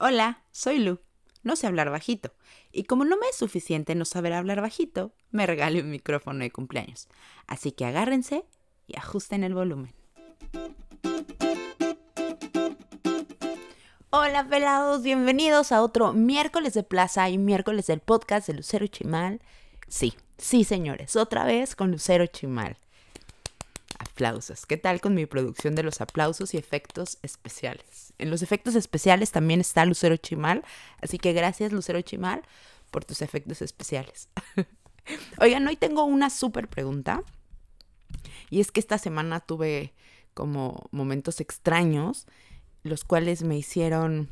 Hola, soy Lu. No sé hablar bajito. Y como no me es suficiente no saber hablar bajito, me regalé un micrófono de cumpleaños. Así que agárrense y ajusten el volumen. Hola pelados, bienvenidos a otro miércoles de plaza y miércoles del podcast de Lucero Chimal. Sí, sí señores, otra vez con Lucero Chimal. ¿Qué tal con mi producción de los aplausos y efectos especiales? En los efectos especiales también está Lucero Chimal, así que gracias Lucero Chimal por tus efectos especiales. Oigan, hoy tengo una súper pregunta. Y es que esta semana tuve como momentos extraños, los cuales me hicieron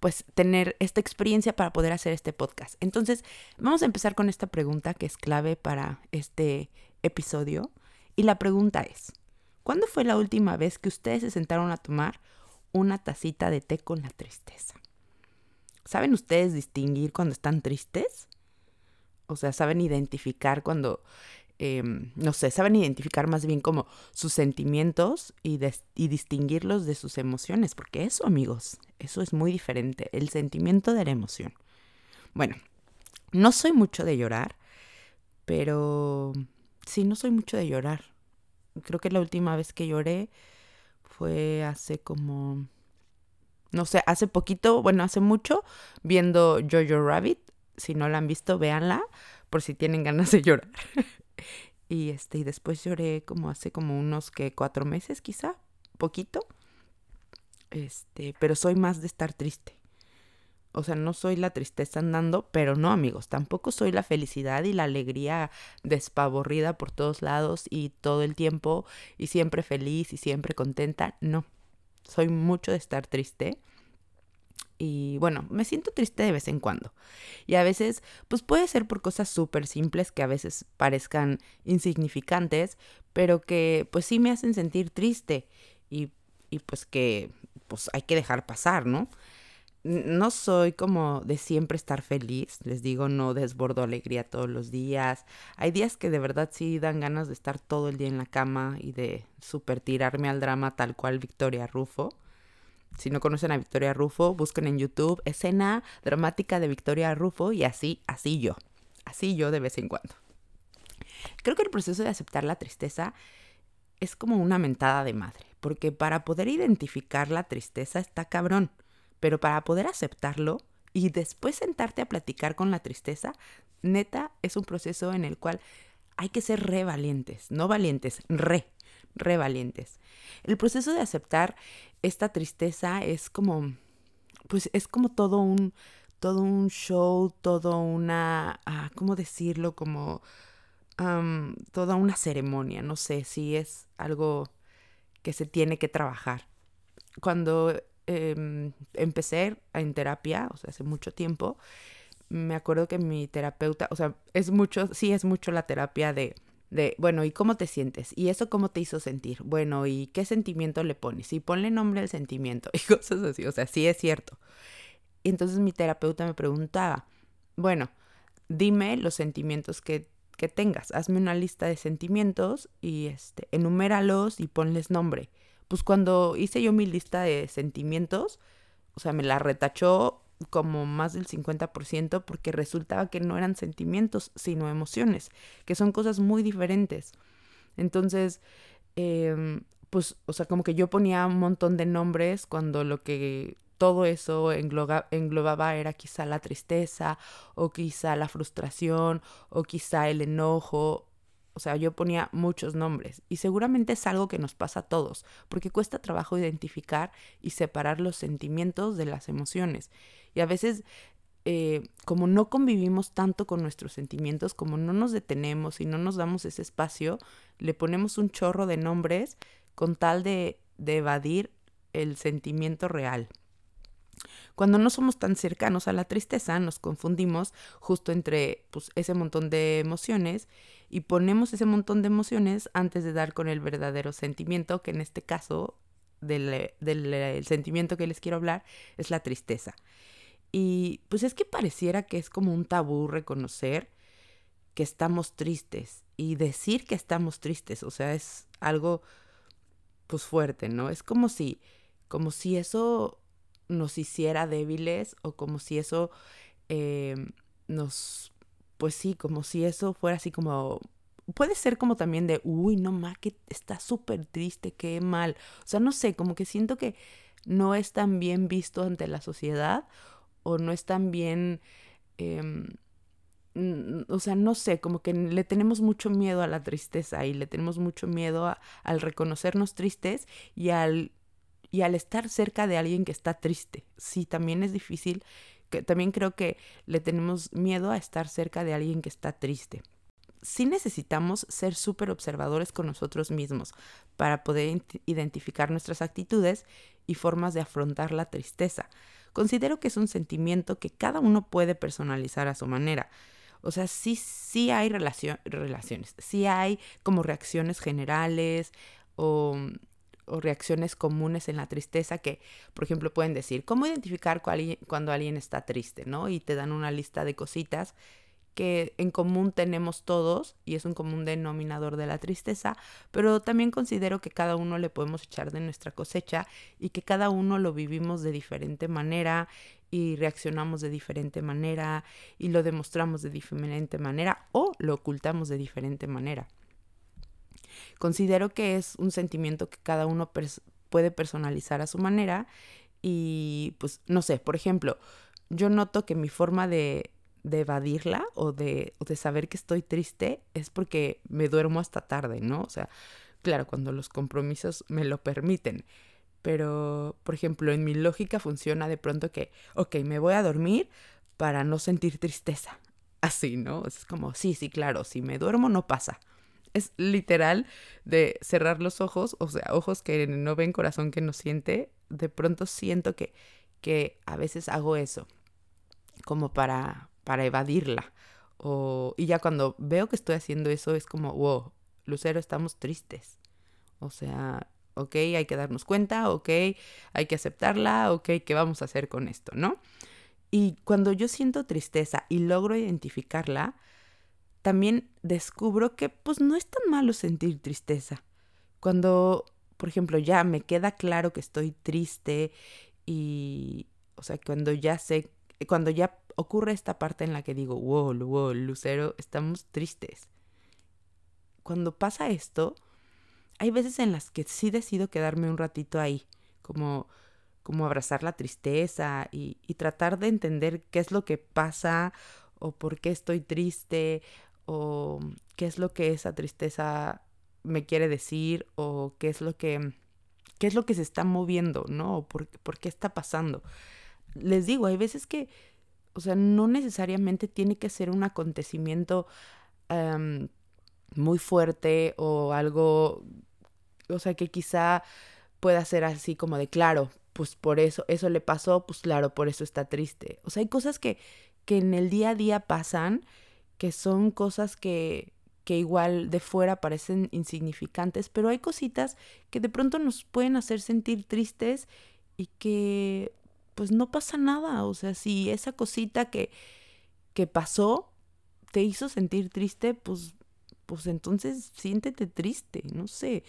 pues tener esta experiencia para poder hacer este podcast. Entonces, vamos a empezar con esta pregunta que es clave para este episodio. Y la pregunta es, ¿cuándo fue la última vez que ustedes se sentaron a tomar una tacita de té con la tristeza? ¿Saben ustedes distinguir cuando están tristes? O sea, ¿saben identificar cuando, em, no sé, saben identificar más bien como sus sentimientos y, y distinguirlos de sus emociones? Porque eso, amigos, eso es muy diferente, el sentimiento de la emoción. Bueno, no soy mucho de llorar, pero sí, no soy mucho de llorar. Creo que la última vez que lloré fue hace como, no sé, hace poquito, bueno, hace mucho, viendo Jojo Rabbit. Si no la han visto, véanla por si tienen ganas de llorar. y este, y después lloré como hace como unos que cuatro meses, quizá, poquito. Este, pero soy más de estar triste. O sea, no soy la tristeza andando, pero no, amigos, tampoco soy la felicidad y la alegría despavorrida por todos lados y todo el tiempo y siempre feliz y siempre contenta. No, soy mucho de estar triste. Y bueno, me siento triste de vez en cuando. Y a veces, pues puede ser por cosas súper simples que a veces parezcan insignificantes, pero que pues sí me hacen sentir triste y, y pues que pues hay que dejar pasar, ¿no? No soy como de siempre estar feliz, les digo, no desbordo alegría todos los días. Hay días que de verdad sí dan ganas de estar todo el día en la cama y de super tirarme al drama tal cual Victoria Rufo. Si no conocen a Victoria Rufo, busquen en YouTube escena dramática de Victoria Rufo y así, así yo. Así yo de vez en cuando. Creo que el proceso de aceptar la tristeza es como una mentada de madre, porque para poder identificar la tristeza está cabrón pero para poder aceptarlo y después sentarte a platicar con la tristeza, neta, es un proceso en el cual hay que ser re valientes, no valientes, re, re valientes. El proceso de aceptar esta tristeza es como, pues es como todo un, todo un show, todo una, ah, ¿cómo decirlo? Como toda una ceremonia, no sé si es algo que se tiene que trabajar. Cuando eh, empecé en terapia, o sea, hace mucho tiempo, me acuerdo que mi terapeuta, o sea, es mucho, sí es mucho la terapia de, de, bueno, ¿y cómo te sientes? ¿Y eso cómo te hizo sentir? Bueno, ¿y qué sentimiento le pones? Y ponle nombre al sentimiento y cosas así, o sea, sí es cierto. Y entonces mi terapeuta me preguntaba, bueno, dime los sentimientos que, que tengas, hazme una lista de sentimientos y este, enuméralos y ponles nombre pues cuando hice yo mi lista de sentimientos, o sea, me la retachó como más del 50% porque resultaba que no eran sentimientos, sino emociones, que son cosas muy diferentes. Entonces, em, pues, o sea, como que yo ponía un montón de nombres cuando lo que todo eso englobaba era quizá la tristeza o quizá la frustración o quizá el enojo o sea, yo ponía muchos nombres y seguramente es algo que nos pasa a todos, porque cuesta trabajo identificar y separar los sentimientos de las emociones. Y a veces, eh, como no convivimos tanto con nuestros sentimientos, como no nos detenemos y no nos damos ese espacio, le ponemos un chorro de nombres con tal de, de evadir el sentimiento real. Cuando no somos tan cercanos a la tristeza, nos confundimos justo entre pues, ese montón de emociones y ponemos ese montón de emociones antes de dar con el verdadero sentimiento, que en este caso del, del sentimiento que les quiero hablar es la tristeza. Y pues es que pareciera que es como un tabú reconocer que estamos tristes y decir que estamos tristes, o sea, es algo pues fuerte, ¿no? Es como si como si eso nos hiciera débiles o como si eso eh, nos, pues sí, como si eso fuera así como, puede ser como también de, uy, no más, que está súper triste, qué mal. O sea, no sé, como que siento que no es tan bien visto ante la sociedad o no es tan bien... Em, o sea, no sé, como que le tenemos mucho miedo a la tristeza y le tenemos mucho miedo al reconocernos tristes y al, y al estar cerca de alguien que está triste. Sí, también es difícil, que también creo que le tenemos miedo a estar cerca de alguien que está triste. Sí necesitamos ser súper observadores con nosotros mismos para poder identificar nuestras actitudes y formas de afrontar la tristeza. Considero que es un sentimiento que cada uno puede personalizar a su manera. O sea, sí, sí hay relaciones, sí hay como reacciones generales o, o, reacciones comunes en la tristeza que, por ejemplo, pueden decir, ¿cómo identificar cuando alguien está triste? ¿no? Y te dan una lista de cositas que en común tenemos todos y es un común denominador de la tristeza, pero también considero que cada uno le podemos echar de nuestra cosecha y que cada uno lo vivimos de diferente manera y reaccionamos de diferente manera y lo demostramos de diferente manera o lo ocultamos de diferente manera. Considero que es un sentimiento que cada uno puede personalizar a su manera y pues no sé, por ejemplo, yo noto que mi forma de de evadirla o de, o de saber que estoy triste es porque me duermo hasta tarde, ¿no? O sea, claro, cuando los compromisos me lo permiten. Pero, por ejemplo, en mi lógica funciona de pronto que, ok, me voy a dormir para no sentir tristeza. Así, ¿no? Es como, sí, sí, claro, si me duermo no pasa. Es literal de cerrar los ojos, o sea, ojos que no ven, corazón que no siente. De pronto siento que, que a veces hago eso, como para, para evadirla. O, y ya cuando veo que estoy haciendo eso es como, wow, Lucero, estamos tristes. O sea, ok, hay que darnos cuenta, ok, hay que aceptarla, ok, ¿qué vamos a hacer con esto, no? Y cuando yo siento tristeza y logro identificarla, también descubro que pues no es tan malo sentir tristeza. Cuando, por ejemplo, ya me queda claro que estoy triste y, o sea, cuando ya sé, cuando ya ocurre esta parte en la que digo, wow, wow, Lucero, estamos tristes. Cuando pasa esto, hay veces en las que sí decido quedarme un ratito ahí, como, como abrazar la tristeza y, y tratar de entender qué es lo que pasa o por qué estoy triste o qué es lo que esa tristeza me quiere decir o qué es lo que qué es lo que se está moviendo, ¿no? Por, por qué está pasando. Les digo, hay veces que o sea, no necesariamente tiene que ser un acontecimiento muy fuerte o algo, o sea, que quizá pueda ser así como de, claro, pues por eso, eso le pasó, pues claro, por eso está triste. O sea, hay cosas que, que en el día a día pasan, que son cosas que, que igual de fuera parecen insignificantes, pero hay cositas que de pronto nos pueden hacer sentir tristes y que pues no pasa nada. O sea, si esa cosita que, que pasó te hizo sentir triste, pues, pues entonces siéntete triste, no sé.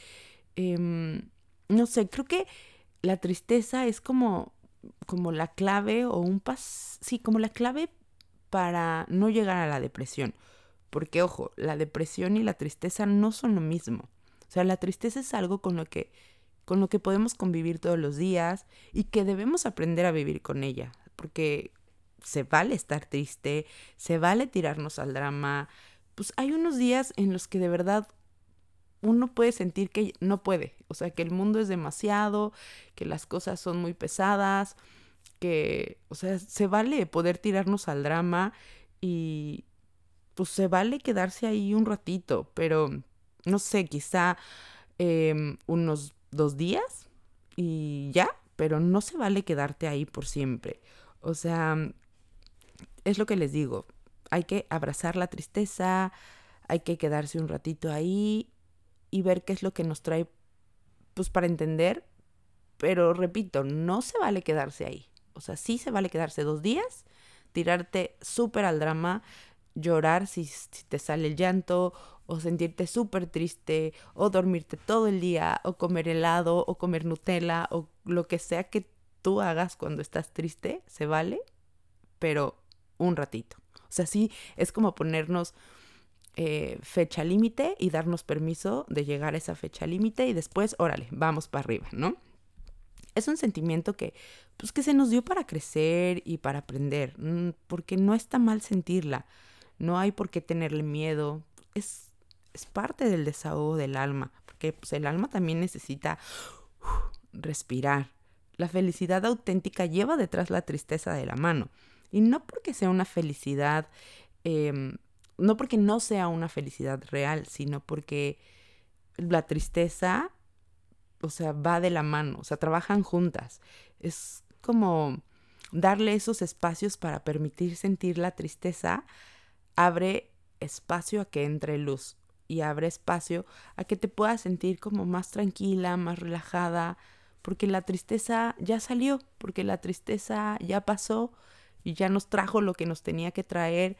Em, no sé, creo que la tristeza es como, como la clave o un pas, sí, como la clave para no llegar a la depresión. Porque, ojo, la depresión y la tristeza no son lo mismo. O sea, la tristeza es algo con lo que con lo que podemos convivir todos los días y que debemos aprender a vivir con ella, porque se vale estar triste, se vale tirarnos al drama, pues hay unos días en los que de verdad uno puede sentir que no puede, o sea, que el mundo es demasiado, que las cosas son muy pesadas, que, o sea, se vale poder tirarnos al drama y pues se vale quedarse ahí un ratito, pero no sé, quizá em, unos dos días y ya, pero no se vale quedarte ahí por siempre. O sea, es lo que les digo, hay que abrazar la tristeza, hay que quedarse un ratito ahí y ver qué es lo que nos trae, pues para entender, pero repito, no se vale quedarse ahí. O sea, sí se vale quedarse dos días, tirarte súper al drama, llorar si, si, te sale el llanto o sentirte súper triste, o dormirte todo el día, o comer helado, o comer Nutella, o lo que sea que tú hagas cuando estás triste, se vale, pero un ratito. O sea, sí, es como ponernos eh, fecha límite y darnos permiso de llegar a esa fecha límite y después, órale, vamos para arriba, ¿no? Es un sentimiento que, pues, que se nos dio para crecer y para aprender, mm, porque no está mal sentirla, no hay por qué tenerle miedo, es, es parte del desahogo del alma, porque pues, el alma también necesita respirar. La felicidad auténtica lleva detrás la tristeza de la mano. Y no porque sea una felicidad, em, no porque no sea una felicidad real, sino porque la tristeza, o sea, va de la mano, o sea, trabajan juntas. Es como darle esos espacios para permitir sentir la tristeza, abre espacio a que entre luz y abre espacio a que te puedas sentir como más tranquila, más relajada, porque la tristeza ya salió, porque la tristeza ya pasó y ya nos trajo lo que nos tenía que traer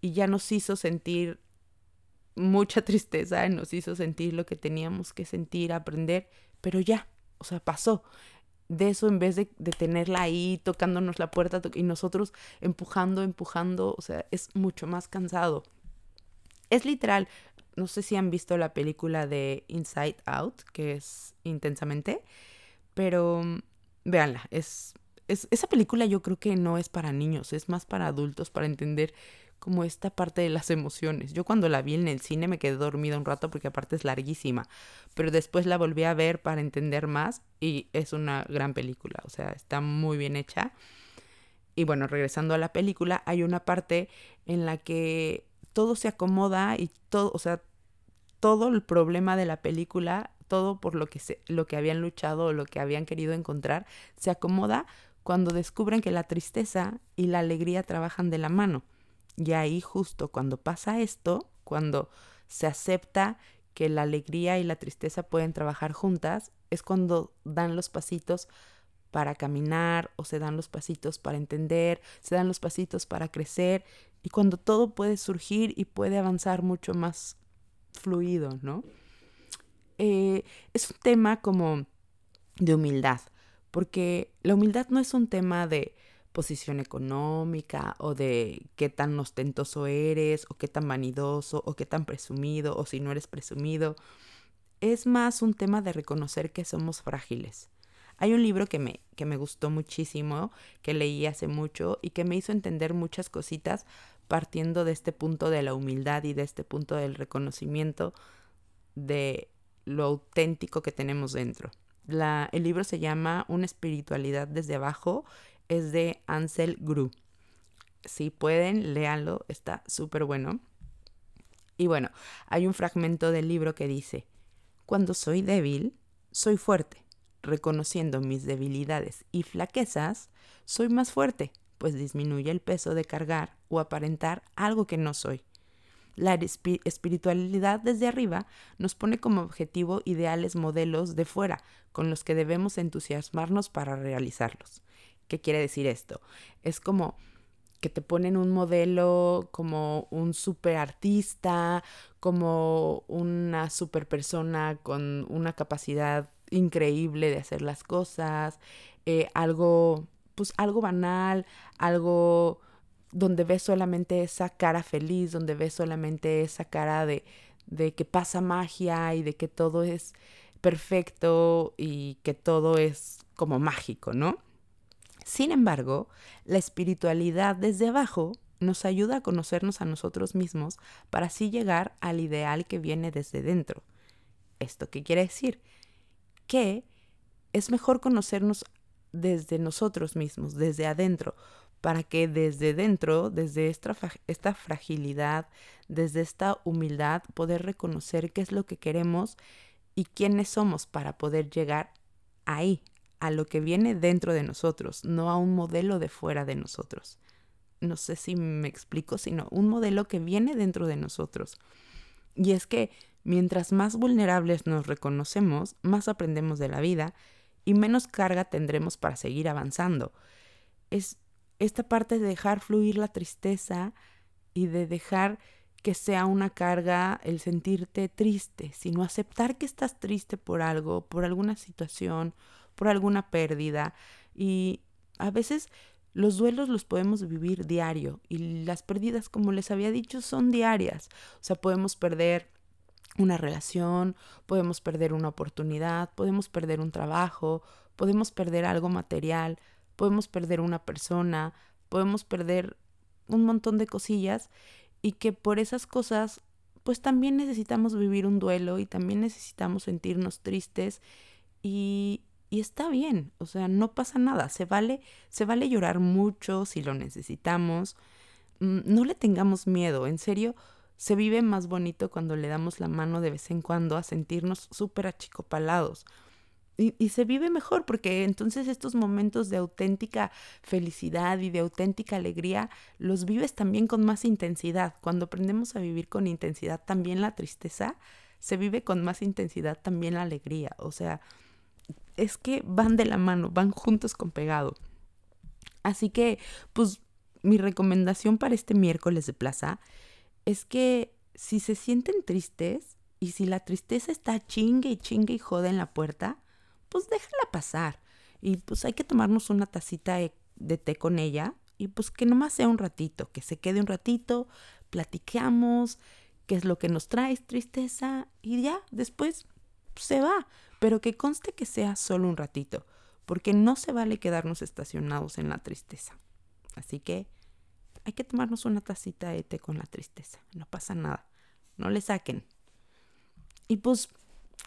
y ya nos hizo sentir mucha tristeza, nos hizo sentir lo que teníamos que sentir, aprender, pero ya, o sea, pasó. De eso en vez de, de tenerla ahí tocándonos la puerta y nosotros empujando, empujando, o sea, es mucho más cansado. Es literal, no sé si han visto la película de Inside Out, que es intensamente, pero mm, véanla, es, es, esa película yo creo que no es para niños, es más para adultos, para entender como esta parte de las emociones. Yo cuando la vi en el cine me quedé dormida un rato porque aparte es larguísima, pero después la volví a ver para entender más y es una gran película, o sea, está muy bien hecha. Y bueno, regresando a la película, hay una parte en la que todo se acomoda y todo, o sea, todo el problema de la película, todo por lo que, se, lo que habían luchado o lo que habían querido encontrar, se acomoda cuando descubren que la tristeza y la alegría trabajan de la mano. Y ahí justo cuando pasa esto, cuando se acepta que la alegría y la tristeza pueden trabajar juntas, es cuando dan los pasitos para caminar o se dan los pasitos para entender, se dan los pasitos para crecer y cuando todo puede surgir y puede avanzar mucho más fluido, ¿no? Eh, es un tema como de humildad, porque la humildad no es un tema de posición económica o de qué tan ostentoso eres o qué tan vanidoso o qué tan presumido o si no eres presumido. Es más un tema de reconocer que somos frágiles. Hay un libro que me, que me gustó muchísimo, que leí hace mucho y que me hizo entender muchas cositas partiendo de este punto de la humildad y de este punto del reconocimiento de lo auténtico que tenemos dentro. El libro se llama Una espiritualidad desde abajo es de Ansel Gru. Si pueden, léanlo, está súper bueno. Y bueno, hay un fragmento del libro que dice, cuando soy débil, soy fuerte. Reconociendo mis debilidades y flaquezas, soy más fuerte, pues disminuye el peso de cargar o aparentar algo que no soy. La espiritualidad desde arriba nos pone como objetivo ideales modelos de fuera, con los que debemos entusiasmarnos para realizarlos. ¿Qué quiere decir esto? Es como que te ponen un modelo como un super artista, como una super persona con una capacidad increíble de hacer las cosas, eh, algo, pues algo banal, algo donde ves solamente esa cara feliz, donde ves solamente esa cara de, de que pasa magia y de que todo es perfecto y que todo es como mágico, ¿no? Sin embargo, la espiritualidad desde abajo nos ayuda a conocernos a nosotros mismos para así llegar al ideal que viene desde dentro. ¿Esto qué quiere decir? Que es mejor conocernos desde nosotros mismos, desde adentro, para que desde dentro, desde esta, esta fragilidad, desde esta humildad, poder reconocer qué es lo que queremos y quiénes somos para poder llegar ahí, a lo que viene dentro de nosotros, no a un modelo de fuera de nosotros. No sé si me explico, sino un modelo que viene dentro de nosotros. Y es que mientras más vulnerables nos reconocemos, más aprendemos de la vida y menos carga tendremos para seguir avanzando. Es esta parte de dejar fluir la tristeza y de dejar que sea una carga el sentirte triste, sino aceptar que estás triste por algo, por alguna situación por alguna pérdida Y a veces los duelos los podemos vivir diario y las pérdidas, como les había dicho, son diarias. O sea, podemos perder una relación, podemos perder una oportunidad, podemos perder un trabajo, podemos perder algo material, podemos perder una persona, podemos perder un montón de cosillas y que por esas cosas pues también necesitamos vivir un duelo y también necesitamos sentirnos tristes y, y está bien, o sea, no pasa nada, se vale, se vale llorar mucho si lo necesitamos, mm, no le tengamos miedo, en serio, se vive más bonito cuando le damos la mano de vez en cuando a sentirnos súper achicopalados. Y, y, se vive mejor porque entonces estos momentos de auténtica felicidad y de auténtica alegría los vives también con más intensidad. Cuando aprendemos a vivir con intensidad también la tristeza, se vive con más intensidad también la alegría. O sea, es que van de la mano, van juntos con pegado. Así que, pues, mi recomendación para este miércoles de plaza es que si se sienten tristes y si la tristeza está chingue y chingue y joda en la puerta, pues déjala pasar. Y pues hay que tomarnos una tacita de, té con ella y pues que nomás sea un ratito, que se quede un ratito, platiquemos qué es lo que nos trae tristeza y ya, después se va pero que conste que sea solo un ratito, porque no se vale quedarnos estacionados en la tristeza. Así que hay que tomarnos una tacita de té con la tristeza, no pasa nada, no le saquen. Y pues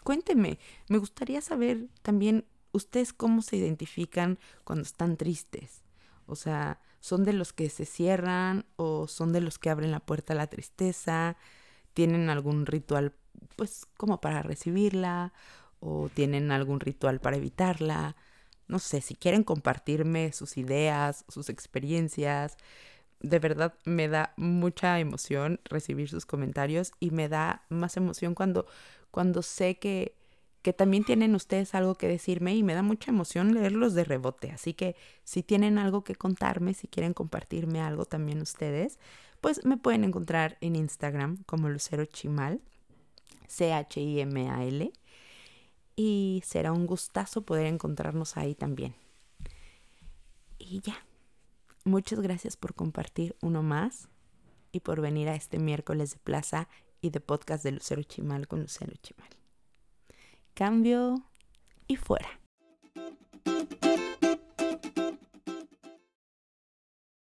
cuénteme, me gustaría saber también ustedes cómo se identifican cuando están tristes. O sea, ¿son de los que se cierran o son de los que abren la puerta a la tristeza? ¿Tienen algún ritual pues como para recibirla o tienen algún ritual para evitarla. No sé, si quieren compartirme sus ideas, sus experiencias. De verdad me da mucha emoción recibir sus comentarios y me da más emoción cuando, cuando sé que, que también tienen ustedes algo que decirme y me da mucha emoción leerlos de rebote. Así que si tienen algo que contarme, si quieren compartirme algo también ustedes, pues me pueden encontrar en Instagram como Lucero Chimal, C-H-I-M-A-L y será un gustazo poder encontrarnos ahí también. Y ya, muchas gracias por compartir uno más y por venir a este miércoles de plaza y de podcast de Lucero Chimal con Lucero Chimal. Cambio y fuera.